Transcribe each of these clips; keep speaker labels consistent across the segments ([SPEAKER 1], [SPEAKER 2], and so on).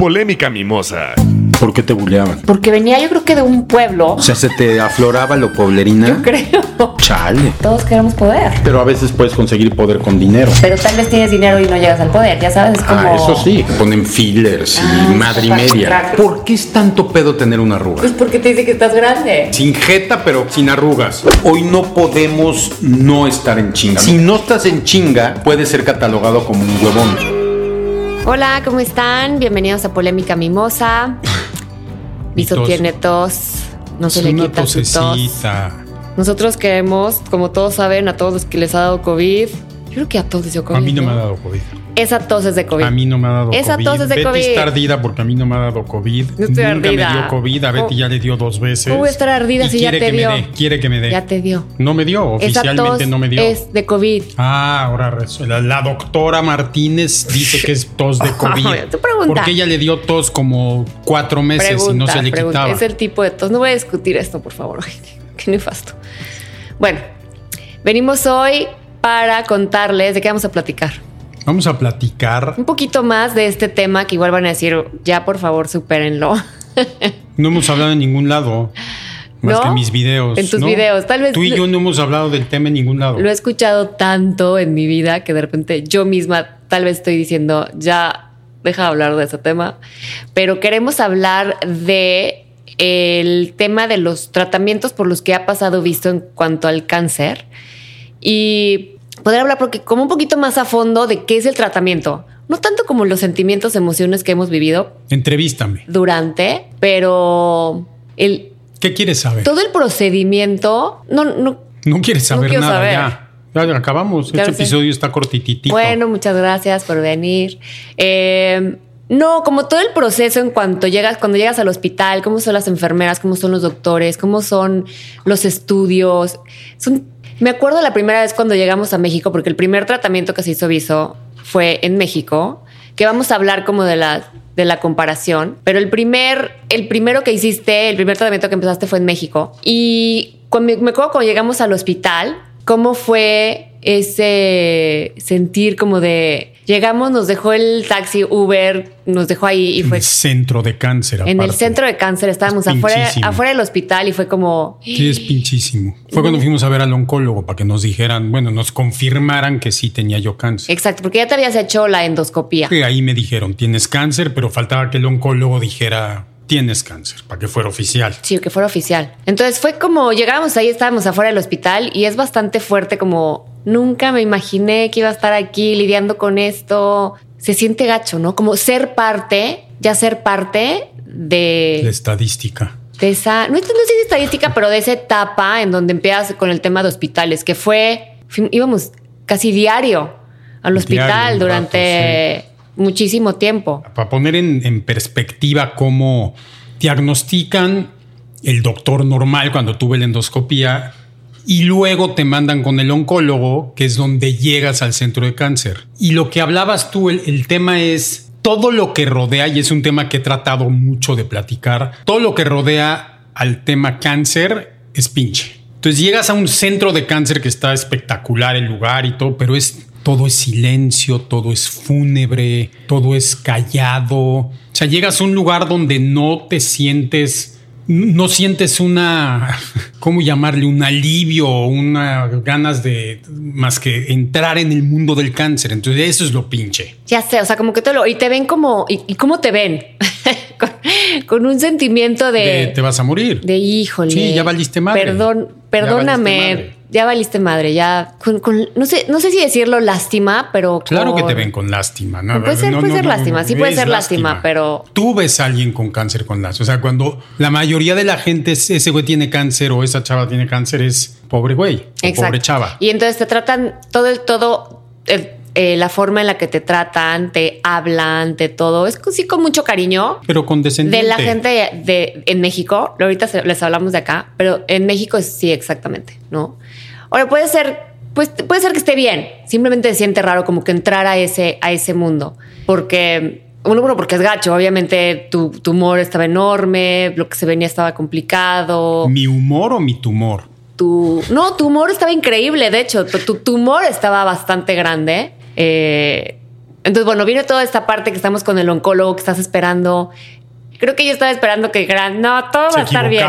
[SPEAKER 1] Polémica mimosa.
[SPEAKER 2] ¿Por qué te buleaban?
[SPEAKER 3] Porque venía yo creo que de un pueblo.
[SPEAKER 2] O sea, se te afloraba lo poblerina.
[SPEAKER 3] Yo creo.
[SPEAKER 2] Chale.
[SPEAKER 3] Todos queremos poder.
[SPEAKER 2] Pero a veces puedes conseguir poder con dinero.
[SPEAKER 3] Pero tal vez tienes dinero y no llegas al poder, ya sabes, es como...
[SPEAKER 2] Ah, eso sí, ponen fillers y
[SPEAKER 3] Ah,
[SPEAKER 2] madre y media. ¿Por qué es tanto pedo tener una arruga?
[SPEAKER 3] Pues porque te dice que estás grande.
[SPEAKER 2] Sin jeta, pero sin arrugas. Hoy no podemos no estar en chinga. Si no estás en chinga, puedes ser catalogado como un huevón.
[SPEAKER 3] Hola, ¿cómo están? Bienvenidos a Polémica Mimosa. Viso
[SPEAKER 4] tos.
[SPEAKER 3] tiene tos, no se
[SPEAKER 4] Es
[SPEAKER 3] le
[SPEAKER 4] una
[SPEAKER 3] quita su tos. Nosotros queremos, como todos saben, a todos los que les ha dado COVID. Yo creo que a todos les dio COVID.
[SPEAKER 4] A mí no me ha dado COVID.
[SPEAKER 3] Esa tos es de COVID.
[SPEAKER 4] A mí no me ha dado
[SPEAKER 3] Esa
[SPEAKER 4] COVID.
[SPEAKER 3] tos es de
[SPEAKER 4] Betty
[SPEAKER 3] COVID.
[SPEAKER 4] está ardida porque a mí no me ha dado COVID.
[SPEAKER 3] No estoy
[SPEAKER 4] Nunca
[SPEAKER 3] ardida.
[SPEAKER 4] me dio COVID. A Betty
[SPEAKER 3] ¿Cómo-
[SPEAKER 4] ya le dio dos veces.
[SPEAKER 3] ¿Cómo estar ardida
[SPEAKER 4] Y
[SPEAKER 3] si ya te
[SPEAKER 4] que
[SPEAKER 3] dio?
[SPEAKER 4] Me dé, quiere que me dé.
[SPEAKER 3] Ya te dio.
[SPEAKER 4] No me dio.
[SPEAKER 3] Esa
[SPEAKER 4] Oficialmente
[SPEAKER 3] tos
[SPEAKER 4] no me dio.
[SPEAKER 3] es de COVID.
[SPEAKER 4] Ah, ahora. La, la doctora Martínez dice que es tos de COVID.
[SPEAKER 3] Tú pregunta.
[SPEAKER 4] Porque ella le dio tos como cuatro meses y no se le
[SPEAKER 3] pregunta.
[SPEAKER 4] quitaba.
[SPEAKER 3] Es el tipo de tos. No voy a discutir esto, por favor. Qué nefasto. Bueno, venimos hoy para contarles de qué vamos a platicar.
[SPEAKER 4] Vamos a platicar.
[SPEAKER 3] Un poquito más de este tema que igual van a decir, ya por favor, supérenlo.
[SPEAKER 4] No hemos hablado en ningún lado. Más
[SPEAKER 3] ¿No?
[SPEAKER 4] que en mis videos.
[SPEAKER 3] En tus
[SPEAKER 4] ¿no?
[SPEAKER 3] videos, tal vez-
[SPEAKER 4] Tú y yo no hemos hablado del tema en ningún lado.
[SPEAKER 3] Lo he escuchado tanto en mi vida que de repente yo misma tal vez estoy diciendo, ya deja de hablar de ese tema. Pero queremos hablar de el tema de los tratamientos por los que ha pasado visto en cuanto al cáncer y poder hablar porque como un poquito más a fondo de qué es el tratamiento. No tanto como los sentimientos, emociones que hemos vivido
[SPEAKER 4] Entrevístame.
[SPEAKER 3] durante, pero el,
[SPEAKER 4] ¿Qué quieres saber?
[SPEAKER 3] todo el procedimiento, no, no,
[SPEAKER 4] No quieres saber nada
[SPEAKER 3] saber.
[SPEAKER 4] ya. Ya acabamos. Este
[SPEAKER 3] sé.
[SPEAKER 4] episodio está cortititito.
[SPEAKER 3] Bueno, muchas gracias por venir. Eh, no, como todo el proceso en cuanto llegas, cuando llegas al hospital, cómo son las enfermeras, cómo son los doctores, cómo son los estudios. Son, me acuerdo la primera vez cuando llegamos a México, porque el primer tratamiento que se hizo Viso fue en México, que vamos a hablar como de la, de la comparación, pero el primer, el primero que hiciste, el primer tratamiento que empezaste fue en México. Y me acuerdo cuando llegamos al hospital, cómo fue ese sentir como de llegamos, nos dejó el taxi Uber, nos dejó ahí y
[SPEAKER 4] En
[SPEAKER 3] fue
[SPEAKER 4] el centro de cáncer.
[SPEAKER 3] en el centro de cáncer, estábamos
[SPEAKER 4] Es
[SPEAKER 3] afuera, afuera del hospital y fue como
[SPEAKER 4] Sí, es pinchísimo. Fue cuando fuimos a ver al oncólogo para que nos dijeran, bueno, nos confirmaran que sí tenía yo cáncer.
[SPEAKER 3] exacto, porque ya te habías hecho la endoscopía.
[SPEAKER 4] Que ahí me dijeron, tienes cáncer, pero faltaba que el oncólogo dijera, tienes cáncer, para que fuera oficial.
[SPEAKER 3] Sí, que fuera oficial. Entonces fue como llegamos ahí, estábamos afuera del hospital y es bastante fuerte como nunca me imaginé que iba a estar aquí lidiando con esto. Se siente gacho, ¿no? Como ser parte, ya ser parte de...
[SPEAKER 4] La estadística.
[SPEAKER 3] de esa, no, no sé si estadística, pero de esa etapa en donde empiezas con el tema de hospitales, que fue, íbamos casi diario al hospital
[SPEAKER 4] Diario,
[SPEAKER 3] durante muchísimo tiempo.
[SPEAKER 4] Para poner en, en perspectiva cómo diagnostican el doctor normal cuando tuve la endoscopía y luego te mandan con el oncólogo, que es donde llegas al centro de cáncer. Y lo que hablabas tú, el, tema es todo lo que rodea, y es un tema que he tratado mucho de platicar, todo lo que rodea al tema cáncer es pinche. Entonces llegas a un centro de cáncer que está espectacular el lugar y todo, pero es todo es silencio, todo es fúnebre, todo es callado. O sea, llegas a un lugar donde no te sientes, no sientes una, ¿cómo llamarle? Un alivio o una ganas de más que entrar en el mundo del cáncer. Entonces eso es lo pinche.
[SPEAKER 3] Ya sé, o sea, como que te lo, y te ven como, y, y cómo te ven, con, con un sentimiento de,
[SPEAKER 4] De, te vas a morir.
[SPEAKER 3] de híjole.
[SPEAKER 4] Sí, ya valiste madre.
[SPEAKER 3] Perdón, perdóname. Ya valiste madre, ya con, con- no sé, no sé si decirlo lástima, pero
[SPEAKER 4] Claro que
[SPEAKER 3] con-
[SPEAKER 4] te ven con lástima. ¿no?
[SPEAKER 3] Puede ser- puede ser lástima, sí puede ser lástima, pero-
[SPEAKER 4] Tú ves a alguien con cáncer con lástima. O sea, cuando la mayoría de la gente, es- ese güey tiene cáncer o esa chava tiene cáncer, es pobre güey o pobre chava.
[SPEAKER 3] Y entonces te tratan todo el todo, el- eh, la forma en la que te tratan, te hablan, te todo. Es sí con mucho cariño.
[SPEAKER 4] Pero condescendiente.
[SPEAKER 3] De la gente de, en México, ahorita se- les hablamos de acá, pero en México sí, exactamente, ¿no? Ahora puede ser, pues puede ser que esté bien, simplemente se siente raro como que entrar a ese, a ese mundo, porque uno, uno porque es gacho, obviamente tu tumor estaba enorme, lo que se venía estaba complicado,
[SPEAKER 4] ¿Mi humor o mi tumor?
[SPEAKER 3] tu, no, tu humor estaba increíble, de hecho, tu, tu tumor estaba bastante grande. eh, Entonces, bueno, viene toda esta parte que estamos con el oncólogo que estás esperando. Creo que yo estaba esperando que dijeran, no, todo va a estar bien.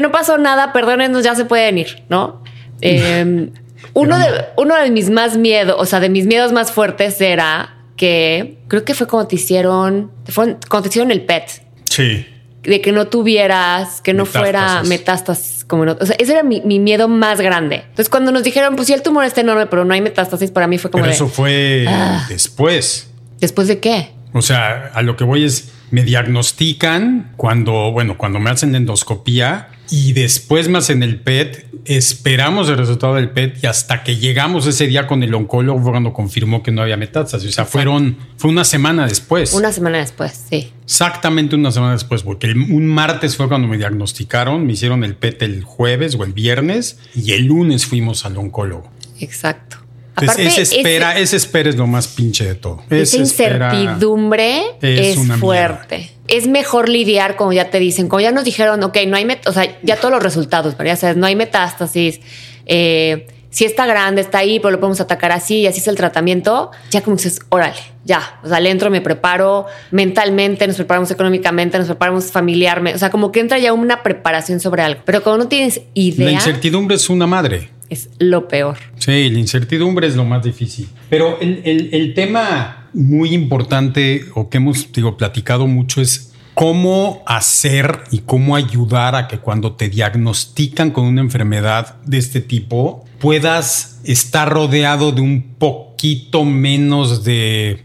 [SPEAKER 3] No pasó nada, perdónenos, ya se pueden ir, ¿no? Em, uno, de, uno de mis más miedos, o sea, de mis miedos más fuertes era que creo que fue cuando te hicieron, fue cuando te hicieron el PET.
[SPEAKER 4] Sí.
[SPEAKER 3] De que no tuvieras, que no fuera metástasis. Como no, o sea, ese era mi, miedo más grande. Entonces, cuando nos dijeron, pues si el tumor está enorme, pero no hay metástasis, para mí fue como.
[SPEAKER 4] Pero eso fue ah". después.
[SPEAKER 3] ¿Después de qué?
[SPEAKER 4] O sea, a lo que voy es, me diagnostican cuando, bueno, cuando me hacen endoscopía y después más en el PET, esperamos el resultado del PET y hasta que llegamos ese día con el oncólogo cuando confirmó que no había metástasis. O sea, fueron, fue una semana después.
[SPEAKER 3] Una semana después, sí.
[SPEAKER 4] Exactamente una semana después, porque un martes fue cuando me diagnosticaron, me hicieron el PET el jueves o el viernes y el lunes fuimos al oncólogo.
[SPEAKER 3] Exacto.
[SPEAKER 4] Aparte, esa espera, ese, espera es lo más pinche de todo.
[SPEAKER 3] Esa incertidumbre es, fuerte. Es mejor lidiar, como ya te dicen, como ya nos dijeron, ok, no hay, o sea, ya todos los resultados, pero ya sabes, no hay metástasis, eh, si está grande, está ahí, pero lo podemos atacar así y así es el tratamiento, ya como dices, órale, ya, o sea, le entro, me preparo mentalmente, nos preparamos económicamente, nos preparamos familiarmente, o sea, como que entra ya una preparación sobre algo, pero cuando no tienes idea...
[SPEAKER 4] La incertidumbre es una madre
[SPEAKER 3] es lo peor.
[SPEAKER 4] Sí, la incertidumbre es lo más difícil. Pero el, tema muy importante o que hemos digo, platicado mucho es cómo hacer y cómo ayudar a que cuando te diagnostican con una enfermedad de este tipo puedas estar rodeado de un poquito menos de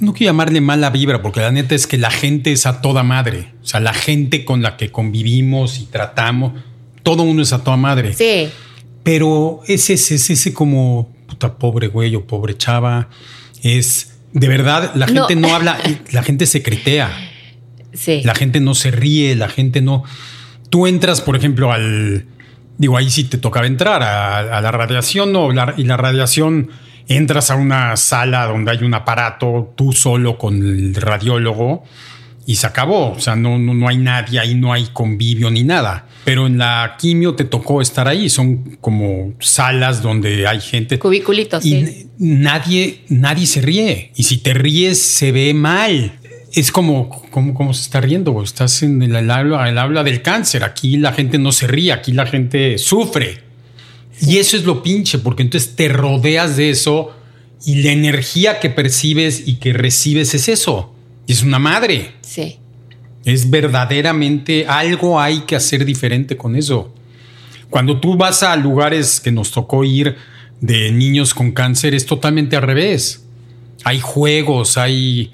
[SPEAKER 4] no quiero llamarle mala vibra, porque la neta es que la gente es a toda madre. O sea, la gente con la que convivimos y tratamos, todo uno es a toda madre.
[SPEAKER 3] Sí.
[SPEAKER 4] Pero ese es ese, como puta pobre güey o pobre chava. Es de verdad, la gente no, habla, la gente se critea.
[SPEAKER 3] Sí.
[SPEAKER 4] La gente no se ríe, la gente no. Tú entras, por ejemplo, al. Digo, ahí sí te tocaba entrar a, la radiación, no, y la radiación entras a una sala donde hay un aparato, tú solo con el radiólogo, y se acabó. O sea, no, no, no hay nadie ahí, no hay convivio ni nada pero en la quimio te tocó estar ahí. Son como salas donde hay gente.
[SPEAKER 3] Cubiculitos.
[SPEAKER 4] Y nadie, nadie se ríe. Y si te ríes, se ve mal. Es como, como, se está riendo. Estás en el habla, el habla del cáncer. Aquí la gente no se ríe, aquí la gente sufre. Y eso es lo pinche, porque entonces te rodeas de eso y la energía que percibes y que recibes es eso. Y es una madre.
[SPEAKER 3] Sí.
[SPEAKER 4] Es verdaderamente algo hay que hacer diferente con eso. Cuando tú vas a lugares que nos tocó ir de niños con cáncer, es totalmente al revés. Hay juegos, hay,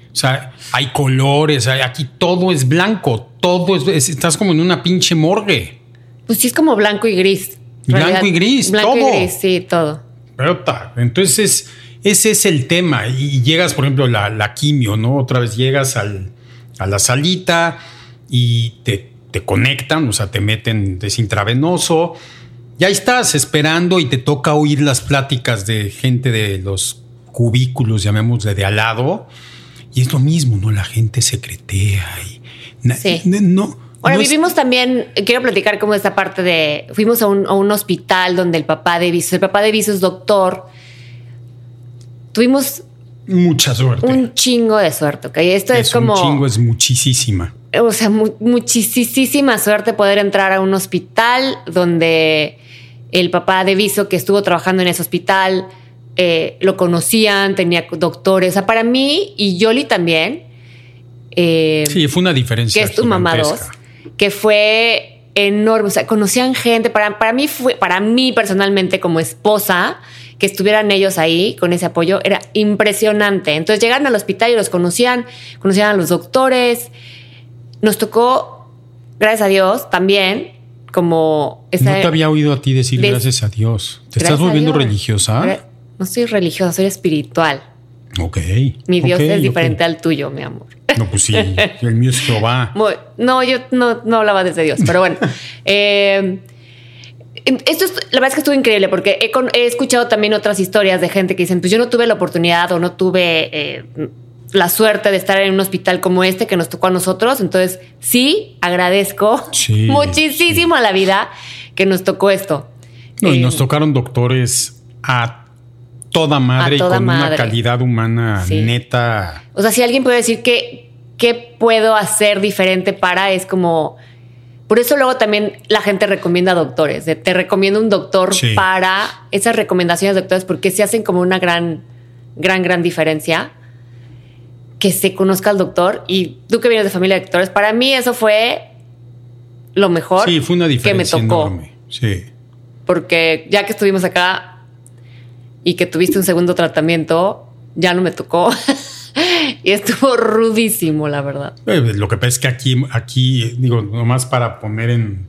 [SPEAKER 4] hay colores, aquí todo es blanco, todo es, estás como en una pinche morgue.
[SPEAKER 3] Pues sí, es como blanco y gris.
[SPEAKER 4] Blanco y gris,
[SPEAKER 3] blanco
[SPEAKER 4] todo.
[SPEAKER 3] Y gris, sí, todo.
[SPEAKER 4] Entonces, ese es el tema. Y llegas, por ejemplo, la, la quimio, ¿no? Otra vez llegas al, a la salita y te, conectan, o sea, te meten desintravenoso. Y ahí estás esperando y te toca oír las pláticas de gente de los cubículos, llamémosle de al lado. Y es lo mismo, ¿no? La gente secretea y
[SPEAKER 3] sí.
[SPEAKER 4] no.
[SPEAKER 3] Ahora vivimos también, quiero platicar como esta parte de, fuimos a un, a un, hospital donde el papá de Viso, el papá de Viso es doctor. Tuvimos
[SPEAKER 4] Mucha suerte.
[SPEAKER 3] Un chingo de suerte, ¿ok? Esto es, como...
[SPEAKER 4] Un chingo es muchísima.
[SPEAKER 3] O sea, muchísima suerte poder entrar a un hospital donde el papá de Viso que estuvo trabajando en ese hospital eh, lo conocían, tenía doctores. O sea, para mí y Yoli también.
[SPEAKER 4] Eh, sí, fue una diferencia.
[SPEAKER 3] Que es tu mamá dos, que fue enorme. O sea, conocían gente. Para, para mí fue, para mí personalmente como esposa, que estuvieran ellos ahí con ese apoyo era impresionante. Entonces llegaron al hospital y los conocían, conocían a los doctores. Nos tocó, gracias a Dios, también como...
[SPEAKER 4] no te había oído a ti decir gracias a Dios. ¿Te estás volviendo religiosa?
[SPEAKER 3] No soy religiosa, soy espiritual.
[SPEAKER 4] Ok.
[SPEAKER 3] Mi Dios es diferente al tuyo, mi amor.
[SPEAKER 4] No, pues sí, el mío es Jehová.
[SPEAKER 3] No, yo no, no hablaba desde Dios, pero bueno. eh, esto es, la verdad es que estuvo increíble porque he, escuchado también otras historias de gente que dicen, pues yo no tuve la oportunidad o no tuve eh, la suerte de estar en un hospital como este que nos tocó a nosotros. Entonces, sí, agradezco muchísimo a la vida que nos tocó esto.
[SPEAKER 4] No, y nos eh, tocaron doctores a toda madre
[SPEAKER 3] A toda
[SPEAKER 4] y con
[SPEAKER 3] madre.
[SPEAKER 4] una calidad humana
[SPEAKER 3] Sí.
[SPEAKER 4] neta.
[SPEAKER 3] O sea, si alguien puede decir que qué puedo hacer diferente para, es como. Por eso luego también la gente recomienda doctores. de, te recomiendo un doctor
[SPEAKER 4] Sí.
[SPEAKER 3] para esas recomendaciones de doctores porque se hacen como una gran, gran, gran diferencia. Que se conozca al doctor. Y tú que vienes de familia de doctores, para mí eso fue lo mejor
[SPEAKER 4] Sí, fue una
[SPEAKER 3] que me
[SPEAKER 4] diferencia
[SPEAKER 3] tocó.
[SPEAKER 4] enorme. Sí.
[SPEAKER 3] Porque ya que estuvimos acá y que tuviste un segundo tratamiento, ya no me tocó. y estuvo rudísimo, la verdad.
[SPEAKER 4] Eh, Lo que pasa es que aquí, aquí, digo, nomás para poner en.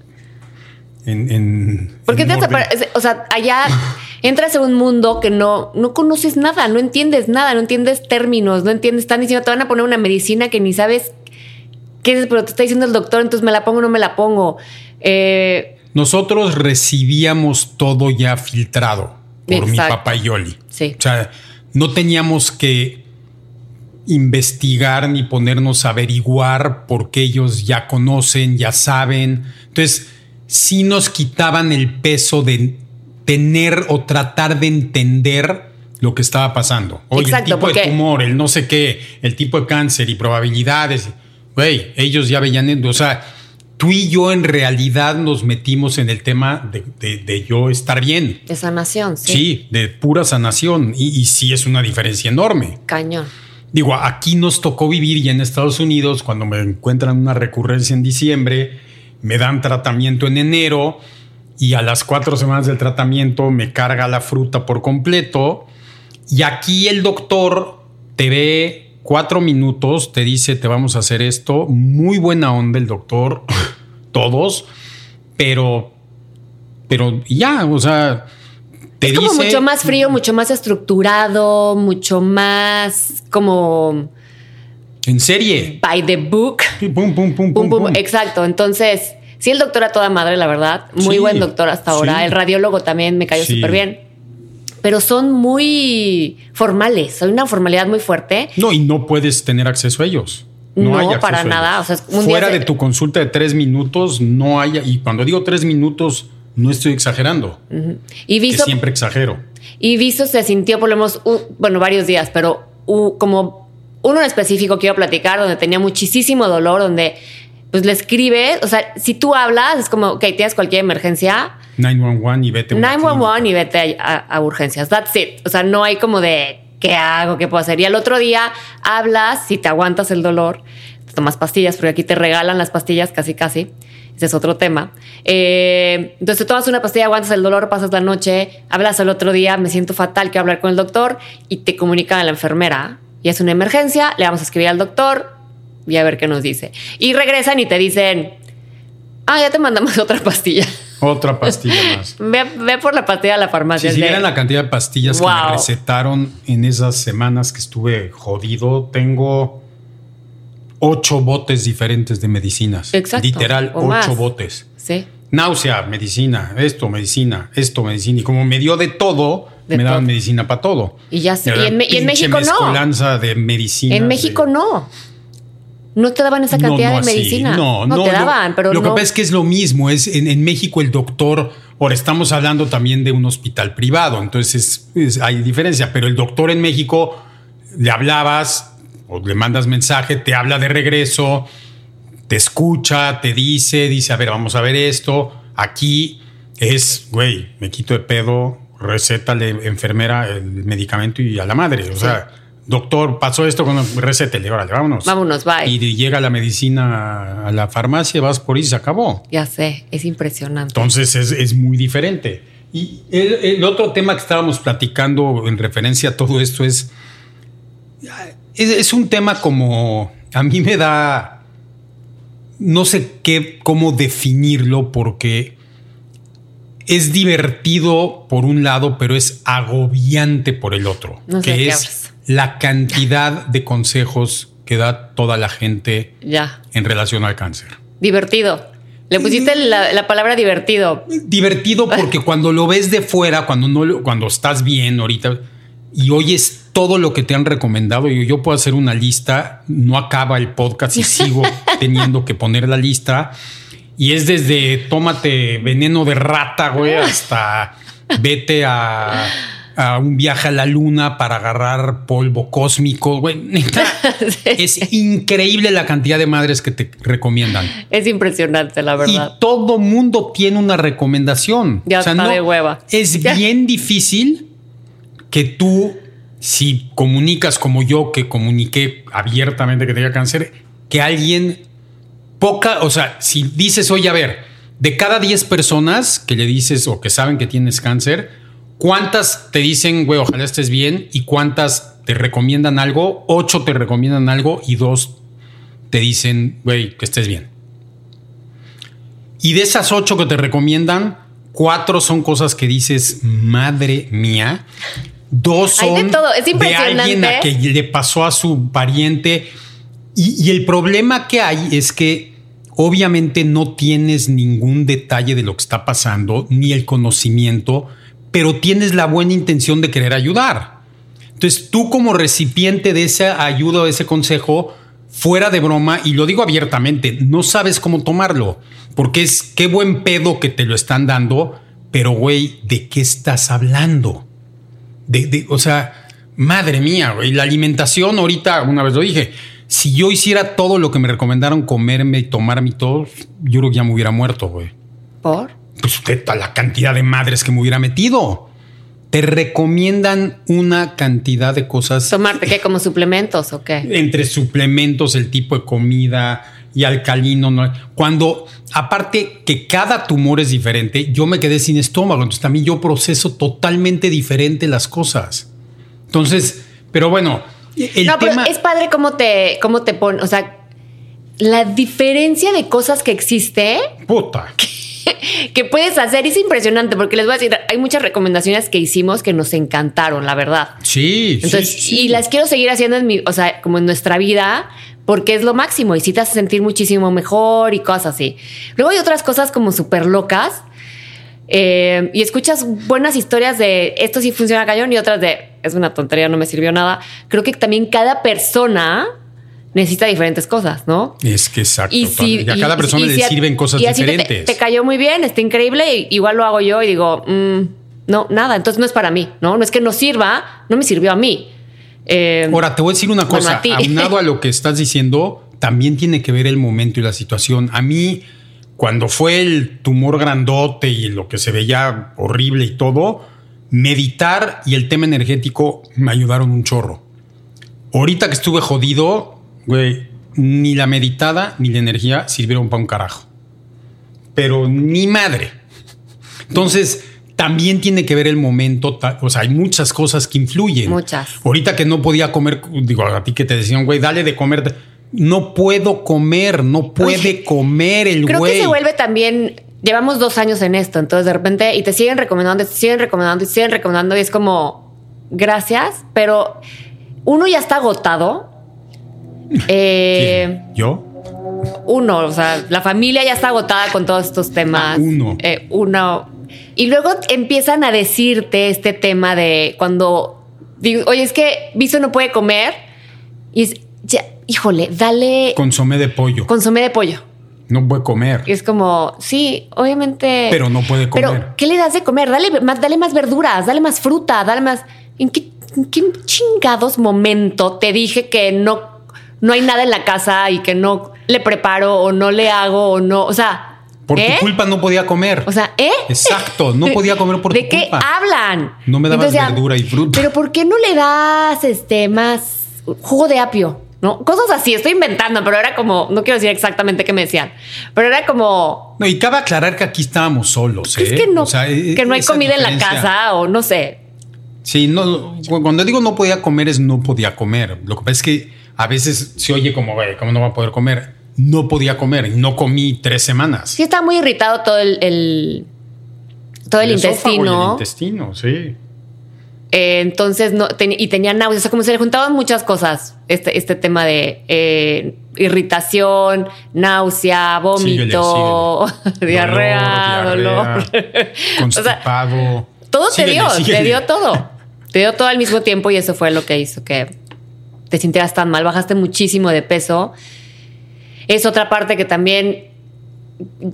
[SPEAKER 4] en, en-
[SPEAKER 3] Porque
[SPEAKER 4] en
[SPEAKER 3] te o sea, allá entras en un mundo que no, no conoces nada, no entiendes nada, no entiendes términos, no entiendes, están diciendo, te van a poner una medicina que ni sabes qué es, pero te está diciendo el doctor, entonces me la pongo o no me la pongo. Eh,
[SPEAKER 4] Nosotros recibíamos todo ya filtrado por mi papá Yoli.
[SPEAKER 3] Sí.
[SPEAKER 4] O sea, no teníamos que investigar ni ponernos a averiguar porque ellos ya conocen, ya saben. Entonces, sí nos quitaban el peso de tener o tratar de entender lo que estaba pasando. Oye,
[SPEAKER 3] Exacto,
[SPEAKER 4] el tipo de
[SPEAKER 3] porque-
[SPEAKER 4] tumor, el no sé qué, el tipo de cáncer y probabilidades. Güey, ellos ya veían, o sea, tú y yo en realidad nos metimos en el tema de, de- de yo estar bien.
[SPEAKER 3] de sanación, sí.
[SPEAKER 4] Sí, de pura sanación. Y, y sí es una diferencia enorme.
[SPEAKER 3] Cañón.
[SPEAKER 4] Digo, aquí nos tocó vivir ya en Estados Unidos, cuando me encuentran una recurrencia en diciembre, me dan tratamiento en enero y a las cuatro semanas del tratamiento me carga la fruta por completo. Y aquí el doctor te ve cuatro minutos, te dice, te vamos a hacer esto. Muy buena onda el doctor, todos, pero, pero ya, o sea, te
[SPEAKER 3] Es como mucho más frío, mucho más estructurado, mucho más como
[SPEAKER 4] En serie.
[SPEAKER 3] by the book.
[SPEAKER 4] Pum, pum, pum, pum,
[SPEAKER 3] Pum, pum,
[SPEAKER 4] pum.
[SPEAKER 3] Exacto. Entonces, sí, el doctor a toda madre, la verdad. Muy buen doctor hasta ahora. El radiólogo también me cayó súper bien. Pero son muy formales. Hay una formalidad muy fuerte.
[SPEAKER 4] No, y no puedes tener acceso a ellos.
[SPEAKER 3] No,
[SPEAKER 4] hay
[SPEAKER 3] para nada. O sea, día
[SPEAKER 4] Fuera
[SPEAKER 3] se-
[SPEAKER 4] de tu consulta de tres minutos, no hay. Y cuando digo tres minutos, no estoy exagerando.
[SPEAKER 3] Y
[SPEAKER 4] Que siempre exagero.
[SPEAKER 3] y Viso se sintió por lo menos, bueno, varios días, pero u- como uno en específico quiero platicar, donde tenía muchísimo dolor, donde pues le escribes, o sea, si tú hablas, es como, ok, tienes cualquier emergencia,
[SPEAKER 4] 911 y vete. a una
[SPEAKER 3] 911 y vete a, a- a urgencias. That's it. O sea, no hay como de qué hago, qué puedo hacer. Y al otro día hablas, si te aguantas el dolor, te tomas pastillas, porque aquí te regalan las pastillas casi, casi. Ese es otro tema. Eh, entonces te tomas una pastilla, aguantas el dolor, pasas la noche, hablas al otro día, me siento fatal, quiero hablar con el doctor y te comunican a la enfermera. Y es una emergencia, le vamos a escribir al doctor y a ver qué nos dice. Y regresan y te dicen, ah, ya te mandamos otra pastilla.
[SPEAKER 4] Otra pastilla más.
[SPEAKER 3] Ve, ve por la pastilla a la farmacia.
[SPEAKER 4] Si
[SPEAKER 3] de-
[SPEAKER 4] vieran la cantidad de pastillas que me recetaron en esas semanas que estuve jodido, tengo ocho botes diferentes de medicinas.
[SPEAKER 3] Exacto,
[SPEAKER 4] Literal,
[SPEAKER 3] o
[SPEAKER 4] ocho
[SPEAKER 3] más.
[SPEAKER 4] botes.
[SPEAKER 3] Sí.
[SPEAKER 4] Náusea, medicina, esto, medicina, esto, medicina. Y como me dio de todo,
[SPEAKER 3] De
[SPEAKER 4] me daban medicina para todo.
[SPEAKER 3] Y ya sé. Y en, y en México no.
[SPEAKER 4] de medicina.
[SPEAKER 3] En México no. No te daban esa cantidad de
[SPEAKER 4] así.
[SPEAKER 3] medicina.
[SPEAKER 4] No,
[SPEAKER 3] no,
[SPEAKER 4] no
[SPEAKER 3] te
[SPEAKER 4] lo-
[SPEAKER 3] daban, pero
[SPEAKER 4] lo
[SPEAKER 3] no.
[SPEAKER 4] que pasa es que es lo mismo. Es en, en México el doctor. Ahora estamos hablando también de un hospital privado, entonces es- hay diferencia. Pero el doctor en México le hablabas o le mandas mensaje, te habla de regreso, te escucha, te dice, dice, a ver, vamos a ver esto. Aquí es, güey, me quito de pedo, recétale, enfermera, el medicamento y a la madre. O sea, doctor, pasó esto con recétele, órale, vámonos.
[SPEAKER 3] Vámonos, bye.
[SPEAKER 4] Y llega la medicina a la farmacia, vas por ahí y se acabó.
[SPEAKER 3] Ya sé, es impresionante.
[SPEAKER 4] Entonces es, es muy diferente. Y el, el otro tema que estábamos platicando en referencia a todo esto es, es, es un tema como, a mí me da, no sé qué, cómo definirlo porque es divertido por un lado, pero es agobiante por el otro,
[SPEAKER 3] No sé de
[SPEAKER 4] que es la cantidad de consejos que da toda la gente
[SPEAKER 3] Ya.
[SPEAKER 4] en relación al cáncer.
[SPEAKER 3] Divertido. Le pusiste la, la palabra divertido.
[SPEAKER 4] divertido porque cuando lo ves de fuera, cuando no lo- cuando estás bien ahorita y oyes todo lo que te han recomendado, yo, yo puedo hacer una lista, no acaba el podcast y sigo teniendo que poner la lista. Y es desde tómate veneno de rata, güey, hasta vete a a un viaje a la luna para agarrar polvo cósmico. Güey, neta, es increíble la cantidad de madres que te recomiendan.
[SPEAKER 3] Es impresionante, la verdad.
[SPEAKER 4] Y todo mundo tiene una recomendación.
[SPEAKER 3] Ya está de hueva.
[SPEAKER 4] Es bien difícil que tú, si comunicas como yo, que comuniqué abiertamente que tenía cáncer, que alguien poca, o sea, si dices, oye, a ver, de cada 10 personas que le dices o que saben que tienes cáncer, ¿cuántas te dicen, güey, ojalá estés bien? ¿Y cuántas te recomiendan algo? Ocho te recomiendan algo y dos te dicen, güey, que estés bien. Y de esas ocho que te recomiendan, cuatro son cosas que dices, madre mía. Dos son
[SPEAKER 3] de, todo. Es
[SPEAKER 4] de alguien a que le pasó a su pariente. Y, y el problema que hay es que obviamente no tienes ningún detalle de lo que está pasando, ni el conocimiento, pero tienes la buena intención de querer ayudar. Entonces tú como recipiente de esa ayuda o ese consejo, fuera de broma, y lo digo abiertamente, no sabes cómo tomarlo, porque es qué buen pedo que te lo están dando, pero güey, ¿de qué estás hablando? De, o sea, madre mía, güey, la alimentación ahorita, una vez lo dije, si yo hiciera todo lo que me recomendaron comerme y tomarme y todo, yo creo que ya me hubiera muerto, güey.
[SPEAKER 3] ¿Por?
[SPEAKER 4] Pues la cantidad de madres que me hubiera metido. Te recomiendan una cantidad de cosas.
[SPEAKER 3] ¿Tomarte qué? ¿Como suplementos o qué?
[SPEAKER 4] Entre suplementos, el tipo de comida y alcalino. Cuando, aparte que cada tumor es diferente, yo me quedé sin estómago. Entonces también yo proceso totalmente diferente las cosas. Entonces, pero bueno,
[SPEAKER 3] no, pero es padre cómo te, cómo te pone, o sea, la diferencia de cosas que existe.
[SPEAKER 4] Puta.
[SPEAKER 3] Que, puedes hacer es impresionante porque les voy a decir, hay muchas recomendaciones que hicimos que nos encantaron, la verdad.
[SPEAKER 4] Sí,
[SPEAKER 3] Entonces, y las quiero seguir haciendo en mi, o sea, como en nuestra vida, porque es lo máximo y si te hace sentir muchísimo mejor y cosas así. Luego hay otras cosas como súper locas eh, y escuchas buenas historias de esto sí funciona cañón y otras de es una tontería, no me sirvió nada. Creo que también cada persona necesita diferentes cosas, ¿no?
[SPEAKER 4] Es que exacto. Y, a cada persona le sirven cosas diferentes.
[SPEAKER 3] Te, cayó muy bien, está increíble, igual lo hago yo y digo, mm, no, nada, entonces no es para mí, ¿no? No es que no sirva, no me sirvió a mí.
[SPEAKER 4] Eh, Ahora, te voy a decir una cosa, aunado a lo que estás diciendo, también tiene que ver el momento y la situación. A mí cuando fue el tumor grandote y lo que se veía horrible y todo, meditar y el tema energético me ayudaron un chorro. Ahorita que estuve jodido, güey, ni la meditada ni la energía sirvieron para un carajo. Pero ni madre. Entonces, también tiene que ver el momento, o sea, hay muchas cosas que influyen.
[SPEAKER 3] Muchas.
[SPEAKER 4] Ahorita que no podía comer, digo, a ti que te decían, güey, dale de comer no puedo comer, no puede comer el güey. Creo que
[SPEAKER 3] se vuelve también. Llevamos dos años en esto, entonces de repente, y te siguen recomendando, te siguen recomendando, y siguen recomendando, y es como, gracias, pero uno ya está agotado.
[SPEAKER 4] Eh, ¿Yo?
[SPEAKER 3] Uno, o sea, la familia ya está agotada con todos estos temas.
[SPEAKER 4] Ah, uno.
[SPEAKER 3] Eh, uno. Y luego empiezan a decirte este tema de cuando digo, oye, es que Viso no puede comer. Y es, ya, híjole, dale.
[SPEAKER 4] Consomé de pollo.
[SPEAKER 3] Consomé de pollo.
[SPEAKER 4] No puede comer.
[SPEAKER 3] es como, sí, obviamente.
[SPEAKER 4] Pero no puede comer.
[SPEAKER 3] Pero, ¿qué le das de comer? Dale más, dale más verduras, dale más fruta, dale más. ¿En qué, chingados momento te dije que no, no hay nada en la casa y que no le preparo o no le hago o no? O sea.
[SPEAKER 4] Por tu
[SPEAKER 3] ¿eh?
[SPEAKER 4] culpa no podía comer.
[SPEAKER 3] O sea, ¿eh?
[SPEAKER 4] Exacto, no podía comer por tu culpa.
[SPEAKER 3] ¿De qué hablan?
[SPEAKER 4] No me dabas verdura y fruta.
[SPEAKER 3] Pero ¿por qué no le das este más jugo de apio? ¿no? Cosas así, estoy inventando, pero era como, no quiero decir exactamente qué me decían, pero era como...
[SPEAKER 4] No, y cabe aclarar que aquí estábamos solos, ¿eh?
[SPEAKER 3] Es que no, e-, que no hay comida en la casa o no sé.
[SPEAKER 4] Sí, no, cuando digo no podía comer es no podía comer. Lo que pasa es que a veces se oye como, güey, ¿cómo no va a poder comer? No podía comer, no comí tres semanas.
[SPEAKER 3] Sí, está muy irritado todo el, todo el, intestino.
[SPEAKER 4] el intestino, sí.
[SPEAKER 3] Eh, entonces, no, y tenía náuseas, o sea, como se le juntaban muchas cosas, este, este tema de eh, irritación, náusea, vómito, diarrea, dolor,
[SPEAKER 4] constipado.
[SPEAKER 3] todo te dio, te dio todo. Te dio todo al mismo tiempo y eso fue lo que hizo que te sintieras tan mal. Bajaste muchísimo de peso. Es otra parte que también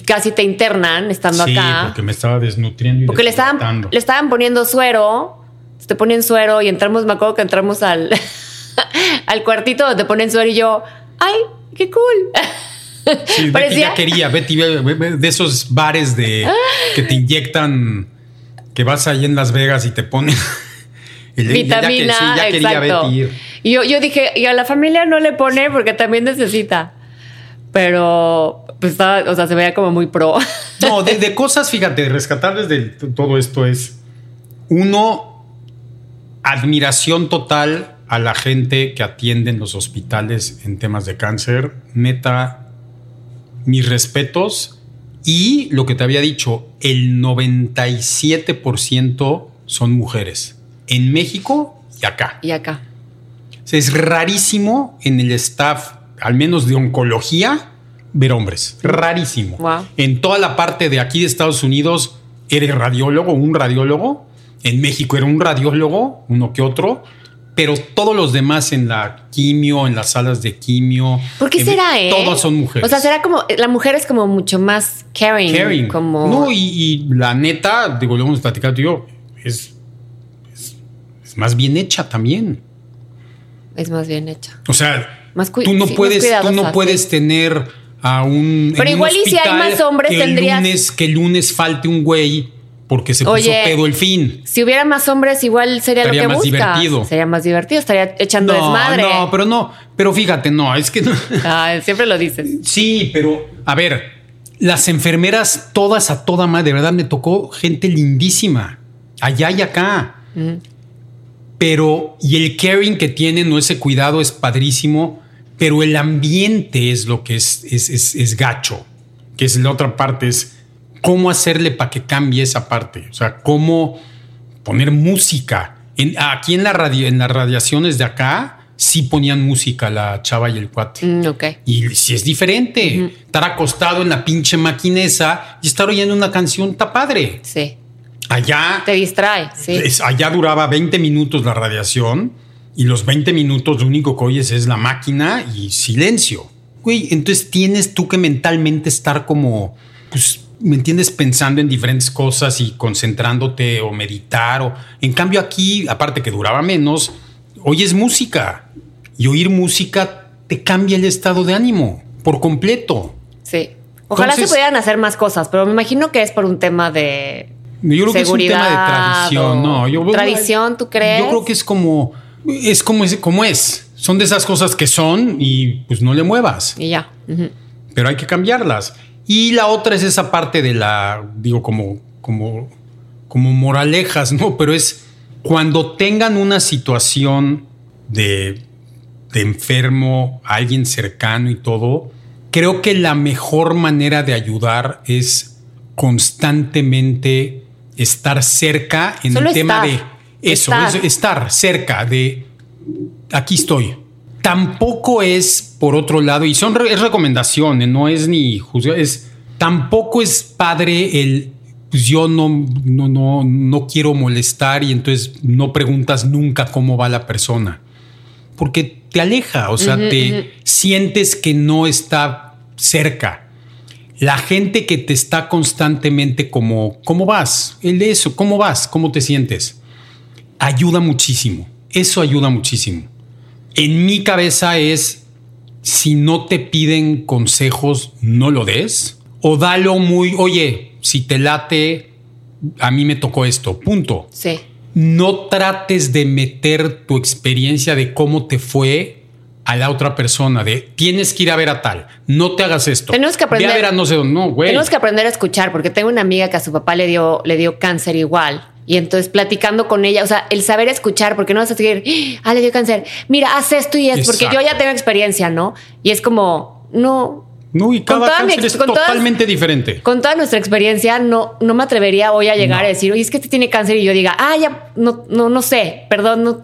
[SPEAKER 3] casi te internan estando
[SPEAKER 4] sí,
[SPEAKER 3] acá.
[SPEAKER 4] porque me estaba desnutriendo.
[SPEAKER 3] porque le estaban, le estaban poniendo suero te ponen suero y entramos, me acuerdo que entramos al, al cuartito donde te ponen suero y yo, ¡ay, qué cool!
[SPEAKER 4] Sí, Betty ya quería, Betty, de esos bares de que te inyectan, que vas ahí en Las Vegas y te ponen
[SPEAKER 3] vitamina, sí, ya quería Betty Y yo, yo dije, y a la familia no le pone porque también necesita. Pero, pues estaba, o sea, se veía como muy pro.
[SPEAKER 4] No, de, de cosas, fíjate, rescatarles de todo esto es, uno, admiración total a la gente que atiende en los hospitales en temas de cáncer. Neta, mis respetos. Y lo que te había dicho, el 97% son mujeres. En México y acá.
[SPEAKER 3] Y acá.
[SPEAKER 4] es rarísimo en el staff, al menos de oncología, ver hombres. Rarísimo. En toda la parte de aquí de Estados Unidos, eres radiólogo, un radiólogo en México era un radiólogo, uno que otro, pero todos los demás en la quimio, en las salas de quimio.
[SPEAKER 3] ¿Por qué será, eh?
[SPEAKER 4] Todos son mujeres.
[SPEAKER 3] O sea, será como, la mujer es como mucho más caring. Caring. Como...
[SPEAKER 4] No, y, la neta, digo, lo hemos platicado tú y yo, es, es, más bien hecha también.
[SPEAKER 3] Es más bien hecha.
[SPEAKER 4] O sea, tú no puedes, tú no puedes tener a un.
[SPEAKER 3] Pero igual y si hay más hombres
[SPEAKER 4] que
[SPEAKER 3] tendrías.
[SPEAKER 4] lunes, que el lunes falte un güey porque se puso pedo el fin.
[SPEAKER 3] Si hubiera más hombres, igual sería lo que más divertido. Sería más divertido, estaría echando desmadre.
[SPEAKER 4] No, pero no, pero fíjate, no, es que no.
[SPEAKER 3] Ah, siempre lo dices.
[SPEAKER 4] Sí, pero a ver, las enfermeras todas a toda madre, de verdad me tocó gente lindísima, allá y acá. Pero, y el caring que tienen, o ese cuidado es padrísimo, pero el ambiente es lo que es, es, es, es gacho, que es la otra parte, es cómo hacerle para que cambie esa parte. O sea, cómo poner música. aquí en, la radio, en las radiaciones de acá, sí ponían música la chava y el cuate.
[SPEAKER 3] Mm,
[SPEAKER 4] y si es diferente. Estar acostado en la pinche maquinesa y estar oyendo una canción está padre.
[SPEAKER 3] Sí.
[SPEAKER 4] Allá.
[SPEAKER 3] Te distrae, sí.
[SPEAKER 4] allá duraba 20 minutos la radiación y los 20 minutos lo único que oyes es la máquina y silencio. Güey, entonces tienes tú que mentalmente estar como, pues, ¿me entiendes? Pensando en diferentes cosas y concentrándote o meditar. O... En cambio aquí, aparte que duraba menos, oyes música y oír música te cambia el estado de ánimo por completo.
[SPEAKER 3] Sí. Ojalá se pudieran hacer más cosas, pero me imagino que es por un tema de yo creo que es un tema de tradición, no. Yo, tradición, ¿tú crees?
[SPEAKER 4] Yo creo que es como es como es como es. Son de esas cosas que son y pues no le muevas.
[SPEAKER 3] Y ya.
[SPEAKER 4] Pero hay que cambiarlas. Y la otra es esa parte de la, digo, como, como, como moralejas, ¿no? Pero es cuando tengan una situación de, de enfermo, alguien cercano y todo, creo que la mejor manera de ayudar es constantemente estar cerca en el tema de eso, estar. estar cerca de aquí estoy. Tampoco es por otro lado, y son es recomendaciones, no es ni juzgar, es tampoco es padre el pues yo no, no, no, no quiero molestar y entonces no preguntas nunca cómo va la persona. Porque te aleja, o sea, te sientes que no está cerca. La gente que te está constantemente como, ¿cómo vas? El de eso, ¿cómo vas? ¿Cómo te sientes? Ayuda muchísimo. Eso ayuda muchísimo. En mi cabeza es, si no te piden consejos, no lo des. O dalo muy, oye, si te late, a mí me tocó esto, punto.
[SPEAKER 3] Sí.
[SPEAKER 4] No trates de meter tu experiencia de cómo te fue a la otra persona, de tienes que ir a ver a tal, no te hagas esto.
[SPEAKER 3] Tenemos que aprender.
[SPEAKER 4] a ver a no sé dónde, no, güey.
[SPEAKER 3] Tenemos que aprender a escuchar, porque tengo una amiga que a su papá le dio, le dio cáncer igual y entonces platicando con ella, o sea, el saber escuchar, porque no vas a seguir, ah, le dio cáncer, mira, haz esto y es, porque yo ya tengo experiencia, ¿no? Y es como, no.
[SPEAKER 4] No, y cada cáncer es totalmente diferente.
[SPEAKER 3] Con toda nuestra experiencia, no, no me atrevería hoy a llegar a decir, oye, es que este tiene cáncer y yo diga, ah, ya, no, no, no sé, perdón, no.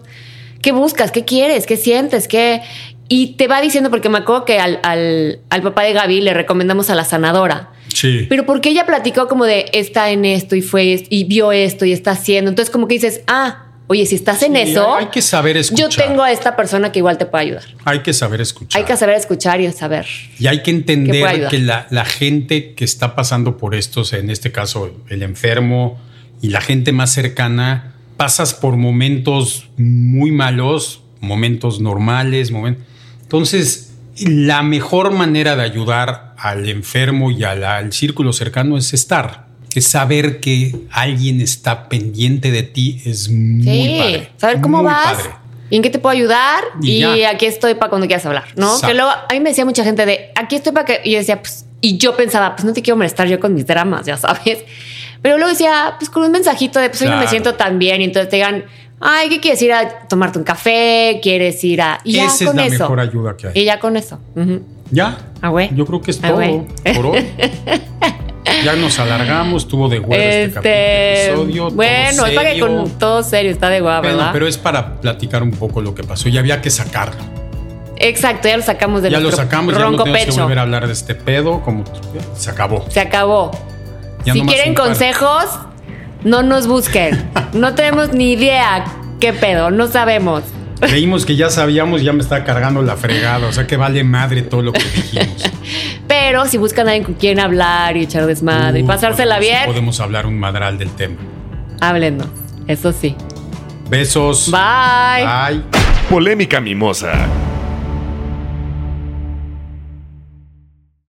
[SPEAKER 3] ¿Qué buscas? ¿Qué quieres? ¿Qué sientes? ¿Qué? Y te va diciendo, porque me acuerdo que al, al, al papá de Gaby le recomendamos a la sanadora. Pero porque ella platicó como de está en esto y fue y vio esto y está haciendo. Entonces, como que dices, ah, oye, si estás en eso.
[SPEAKER 4] Hay que saber escuchar.
[SPEAKER 3] Yo tengo a esta persona que igual te puede ayudar.
[SPEAKER 4] Hay que saber escuchar.
[SPEAKER 3] Hay que saber escuchar y saber.
[SPEAKER 4] Y hay que entender que la, la, gente que está pasando por esto, en este caso el enfermo y la gente más cercana, pasas por momentos muy malos, momentos normales, momentos... Entonces, la mejor manera de ayudar al enfermo y al, al círculo cercano es estar. Es saber que alguien está pendiente de ti es muy
[SPEAKER 3] Sí,
[SPEAKER 4] padre.
[SPEAKER 3] saber cómo vas.
[SPEAKER 4] padre.
[SPEAKER 3] ¿Y en qué te puedo ayudar?
[SPEAKER 4] Y
[SPEAKER 3] aquí estoy para cuando quieras hablar, ¿no?
[SPEAKER 4] Exacto.
[SPEAKER 3] Que luego a mí me decía mucha gente de aquí estoy para que. Y yo decía, pues, y yo pensaba, pues no te quiero molestar yo con mis dramas, ya sabes. Pero luego decía, pues con un mensajito de, pues hoy no me siento tan bien. Y entonces te digan, ay, ¿qué quieres ir a tomarte un café? ¿Quieres ir a.? Y ya
[SPEAKER 4] Esa es la
[SPEAKER 3] eso.
[SPEAKER 4] mejor ayuda que hay.
[SPEAKER 3] Y ya con eso.
[SPEAKER 4] Ya.
[SPEAKER 3] Ah, güey.
[SPEAKER 4] Yo creo que es
[SPEAKER 3] Ah,
[SPEAKER 4] todo por hoy. ya nos alargamos, tuvo de huevo este,
[SPEAKER 3] Este,
[SPEAKER 4] episodio.
[SPEAKER 3] bueno, es para que con todo serio, está de guapa,
[SPEAKER 4] Bueno,
[SPEAKER 3] ¿verdad?
[SPEAKER 4] pero es para platicar un poco lo que pasó y había que sacarlo.
[SPEAKER 3] Exacto, ya lo sacamos de
[SPEAKER 4] ya lo sacamos, ya no tenemos que
[SPEAKER 3] pecho.
[SPEAKER 4] volver a hablar de este pedo, como se acabó.
[SPEAKER 3] Se acabó.
[SPEAKER 4] Ya
[SPEAKER 3] si quieren consejos, no nos busquen. no tenemos ni idea qué pedo, no sabemos.
[SPEAKER 4] Creímos que ya sabíamos, ya me está cargando la fregada, o sea que vale madre todo lo que dijimos.
[SPEAKER 3] Pero si buscan a alguien con quien hablar y echar desmadre y pasársela
[SPEAKER 4] podemos-
[SPEAKER 3] bien,
[SPEAKER 4] Podemos hablar un madral del tema.
[SPEAKER 3] háblenos. Eso sí.
[SPEAKER 4] Besos.
[SPEAKER 3] Bye.
[SPEAKER 4] Bye.
[SPEAKER 1] Polémica Mimosa.